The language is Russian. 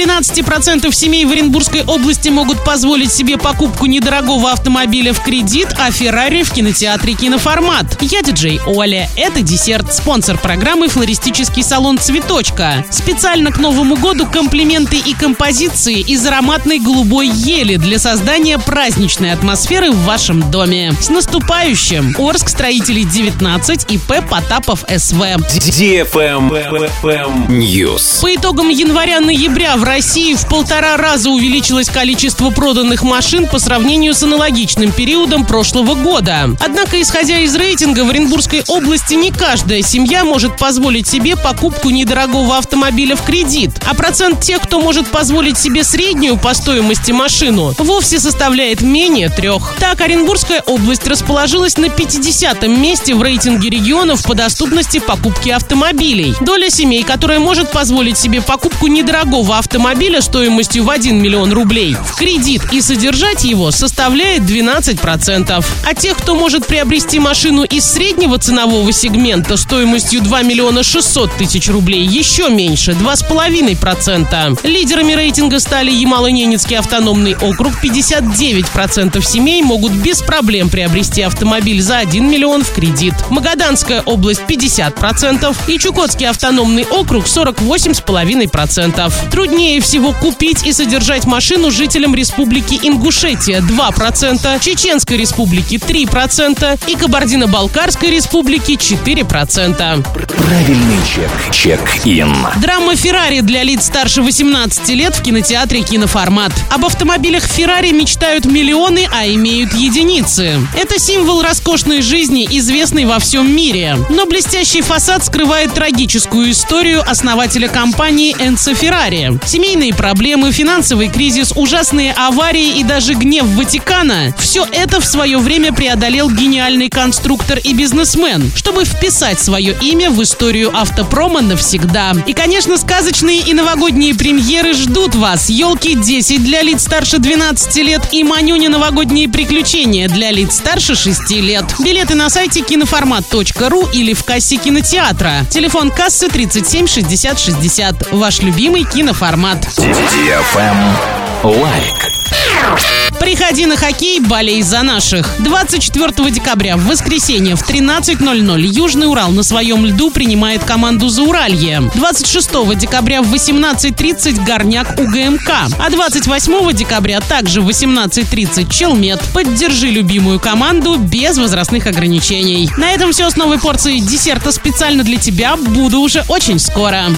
13% семей в Оренбургской области могут позволить себе покупку недорогого автомобиля в кредит, а Феррари в кинотеатре «Киноформат». Я диджей Оля. Это десерт. Спонсор программы «Флористический салон Цветочка». Специально к Новому году комплименты и композиции из ароматной голубой ели для создания праздничной атмосферы в вашем доме. С наступающим! Орск строителей 19 ИП Потапов СВ. News. По итогам января-ноября в России в полтора раза увеличилось количество проданных машин по сравнению с аналогичным периодом прошлого года. Однако, исходя из рейтинга, в Оренбургской области не каждая семья может позволить себе покупку недорогого автомобиля в кредит, а процент тех, кто может позволить себе среднюю по стоимости машину, вовсе составляет менее трех. Так, Оренбургская область расположилась на 50-м месте в рейтинге регионов по доступности покупки автомобилей. Доля семей, которая может позволить себе покупку недорогого автомобиля стоимостью в 1 миллион рублей в кредит и содержать его, составляет 12%. А тех, кто может приобрести машину из среднего ценового сегмента стоимостью 2 миллиона 600 тысяч рублей, еще меньше, 2,5%. Лидерами рейтинга стали Ямало-Ненецкий автономный округ. 59% семей могут без проблем приобрести автомобиль за 1 миллион в кредит. Магаданская область 50% и Чукотский автономный округ 48,5%. Труднее всего купить и содержать машину жителям Республики Ингушетия 2%, Чеченской Республики 3% и Кабардино-Балкарской Республики 4%. Правильный чек. Чек-ин. Драма «Феррари» для лиц старше 18 лет в кинотеатре «Киноформат». Об автомобилях «Феррари» мечтают миллионы, а имеют единицы. Это символ роскошной жизни, известный во всем мире. Но блестящий фасад скрывает трагическую историю основателя компании Энцо Феррари. Семейные проблемы, финансовый кризис, ужасные аварии и даже гнев Ватикана – все это в свое время преодолел гениальный конструктор и бизнесмен, чтобы вписать свое имя в историю автопрома навсегда. И, конечно, сказочные и новогодние премьеры ждут вас. «Елки 10» для лиц старше 12 лет и «Манюня. Новогодние приключения» для лиц старше 6 лет. Билеты на сайте киноформат.ру или в кассе кинотеатра. Телефон кассы 37 60 60. Ваш любимый киноформат. Лайк. Приходи на хоккей, болей за наших. 24 декабря в воскресенье в 13.00 Южный Урал на своем льду принимает команду Зауралье. 26 декабря в 18.30 Горняк УГМК. А 28 декабря также в 18.30 Челмет. Поддержи любимую команду без возрастных ограничений. На этом все с новой порцией десерта специально для тебя. Буду уже очень скоро.